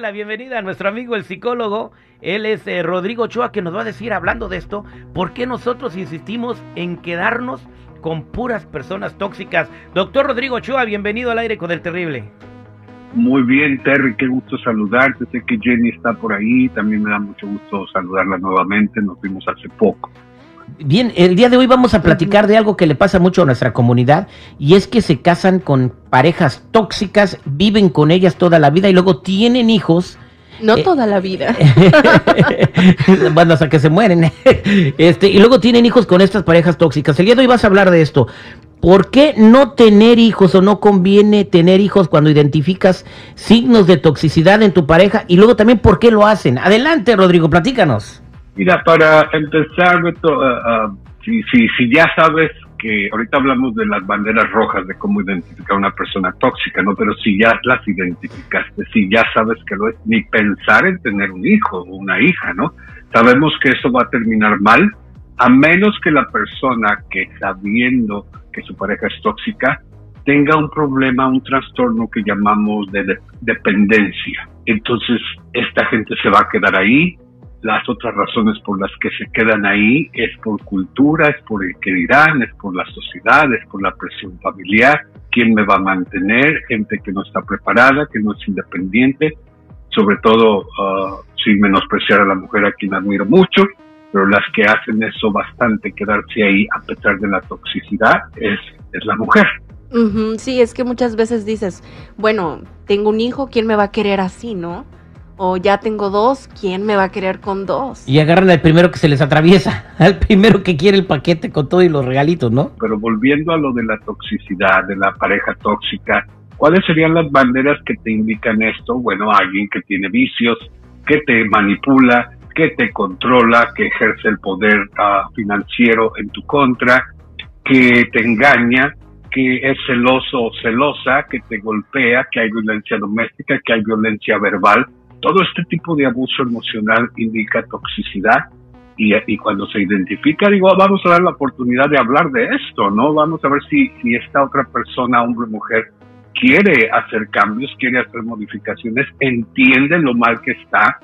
la bienvenida a nuestro amigo el psicólogo. Él es eh, Rodrigo Ochoa, que nos va a decir, hablando de esto, por qué nosotros insistimos en quedarnos con puras personas tóxicas. Doctor Rodrigo Ochoa, bienvenido al aire con el terrible. Muy bien, Terry, qué gusto saludarte. Sé que Jenny está por ahí, también me da mucho gusto saludarla nuevamente. Nos vimos hace poco. Bien, el día de hoy vamos a platicar de algo que le pasa mucho a nuestra comunidad y es que se casan con parejas tóxicas, viven con ellas toda la vida y luego tienen hijos. No eh, toda la vida. bueno, hasta que se mueren. este, y luego tienen hijos con estas parejas tóxicas. El día de hoy vas a hablar de esto. ¿Por qué no tener hijos o no conviene tener hijos cuando identificas signos de toxicidad en tu pareja? Y luego también, ¿por qué lo hacen? Adelante, Rodrigo, platícanos. Mira, para empezar, uh, si ya sabes que ahorita hablamos de las banderas rojas, de cómo identificar a una persona tóxica, ¿no? Pero si ya las identificaste, si ya sabes que lo es, ni pensar en tener un hijo o una hija, ¿no? Sabemos que eso va a terminar mal, a menos que la persona que sabiendo que su pareja es tóxica tenga un problema, un trastorno que llamamos de dependencia. Entonces, esta gente se va a quedar ahí, las otras razones por las que se quedan ahí es por cultura, es por el que dirán, es por la sociedad, es por la presión familiar, quién me va a mantener, gente que no está preparada, que no es independiente, sobre todo uh, sin menospreciar a la mujer a quien admiro mucho, pero las que hacen eso bastante, quedarse ahí a pesar de la toxicidad, es, es la mujer. sí, es que muchas veces dices, bueno, tengo un hijo, ¿quién me va a querer así, no? O ya tengo dos, ¿quién me va a querer con dos? Y agarran al primero que se les atraviesa, al primero que quiere el paquete con todo y los regalitos, ¿no? Pero volviendo a lo de la toxicidad, de la pareja tóxica, ¿cuáles serían las banderas que te indican esto? Bueno, alguien que tiene vicios, que te manipula, que te controla, que ejerce el poder uh, financiero en tu contra, que te engaña, que es celoso o celosa, que te golpea, que hay violencia doméstica, que hay violencia verbal, todo este tipo de abuso emocional indica toxicidad y, cuando se identifica, digo, vamos a dar la oportunidad de hablar de esto, ¿no? Vamos a ver si, si esta otra persona, hombre o mujer, quiere hacer cambios, quiere hacer modificaciones, entiende lo mal que está,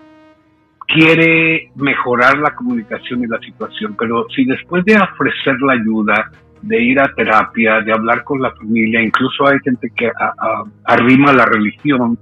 quiere mejorar la comunicación y la situación, pero si después de ofrecer la ayuda, de ir a terapia, de hablar con la familia, incluso hay gente que arrima la religión,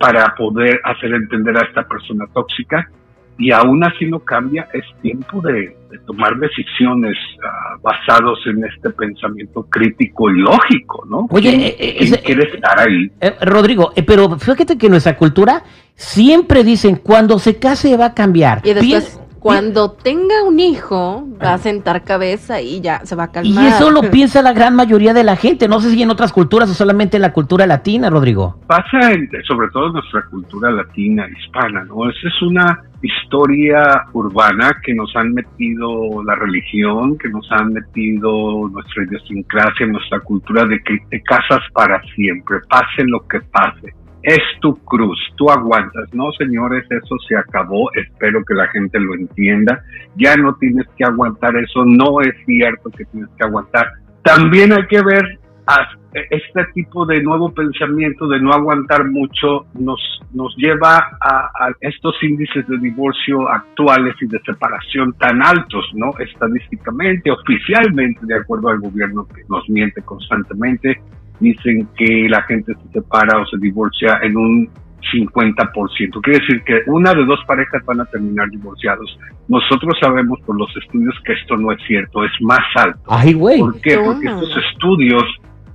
para poder hacer entender a esta persona tóxica y aún así no cambia, es tiempo de, tomar decisiones uh, basados en este pensamiento crítico y lógico, ¿no? Oye, ¿Quién, eh, eh, quiere estar ahí? Eh, Rodrigo, eh, pero fíjate que nuestra cultura siempre dicen, cuando se case va a cambiar. Y después, cuando tenga un hijo, va a sentar cabeza y ya se va a calmar. Y eso lo piensa la gran mayoría de la gente. No sé si en otras culturas o solamente en la cultura latina, Rodrigo. Pasa en, sobre todo en nuestra cultura latina, hispana, ¿no? Esa es una historia urbana que nos han metido la religión, que nos han metido nuestra idiosincrasia, nuestra cultura de que te casas para siempre, pase lo que pase es tu cruz, tú aguantas. No, señores, eso se acabó, espero que la gente lo entienda. Ya no tienes que aguantar eso, no es cierto que tienes que aguantar. También hay que ver este tipo de nuevo pensamiento de no aguantar mucho nos, nos lleva a, a, estos índices de divorcio actuales y de separación tan altos, ¿no? Estadísticamente, oficialmente, de acuerdo al gobierno que nos miente constantemente, dicen que la gente se separa o se divorcia en un 50%. Quiere decir que una de dos parejas van a terminar divorciados. Nosotros sabemos por los estudios que esto no es cierto, es más alto. Ay, güey. ¿Por qué? Porque estos estudios,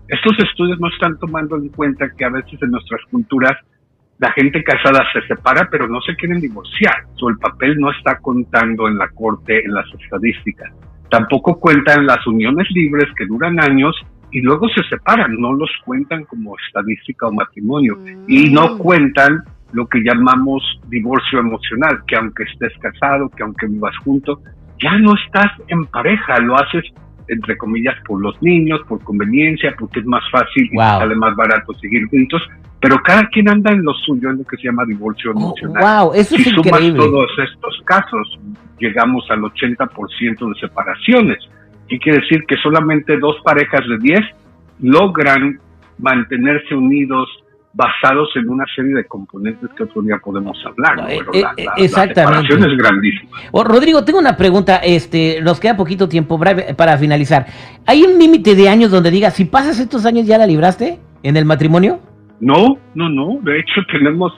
estos estudios no están tomando en cuenta que a veces en nuestras culturas la gente casada se separa, pero no se quieren divorciar. O el papel no está contando en la corte, en las estadísticas. Tampoco cuentan las uniones libres que duran años y luego se separan, no los cuentan como estadística o matrimonio y no mm. cuentan lo que llamamos divorcio emocional, que aunque estés casado, que aunque vivas junto, ya no estás en pareja, lo haces entre comillas por los niños, por conveniencia, porque es más fácil y sale más barato seguir juntos, pero cada quien anda en lo suyo, en lo que se llama divorcio oh, emocional. wow, eso si es sumas increíble. todos estos casos, llegamos al 80% de separaciones. ¿Qué quiere decir? Que solamente dos parejas de diez logran mantenerse unidos basados en una serie de componentes que otro día podemos hablar. ¿no? Eh, Pero eh, la, la- exactamente. la separación es grandísima. Oh, Rodrigo, tengo una pregunta, este, nos queda poquito tiempo para finalizar. ¿Hay un límite de años donde diga, si pasas estos años ya la libraste en el matrimonio? No, no, no. De hecho, tenemos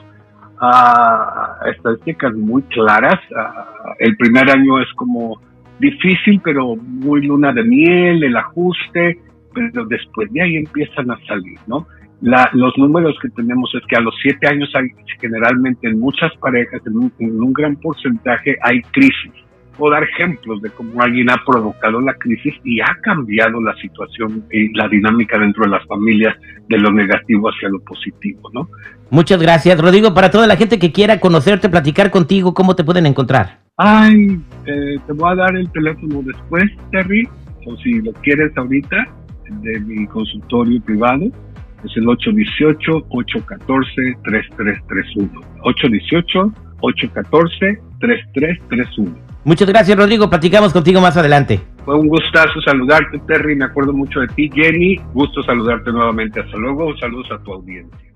ah, estadísticas muy claras. Ah, el primer año es como difícil, pero muy luna de miel, el ajuste, pero después de ahí empiezan a salir, ¿no? La- los números que tenemos es que a los siete años hay generalmente en muchas parejas, en un, en un gran porcentaje, hay crisis. Puedo dar ejemplos de cómo alguien ha provocado la crisis y ha cambiado la situación y la dinámica dentro de las familias de lo negativo hacia lo positivo, ¿no? Muchas gracias, Rodrigo. Para toda la gente que quiera conocerte, platicar contigo, ¿cómo te pueden encontrar? Ay, eh, te voy a dar el teléfono después, Terry, o si lo quieres ahorita, de mi consultorio privado. Es el 818-814-3331. 818-814-3331. Muchas gracias, Rodrigo. Platicamos contigo más adelante. Fue un gustazo saludarte, Terry. Me acuerdo mucho de ti, Jenny. Gusto saludarte nuevamente. Hasta luego. Saludos a tu audiencia.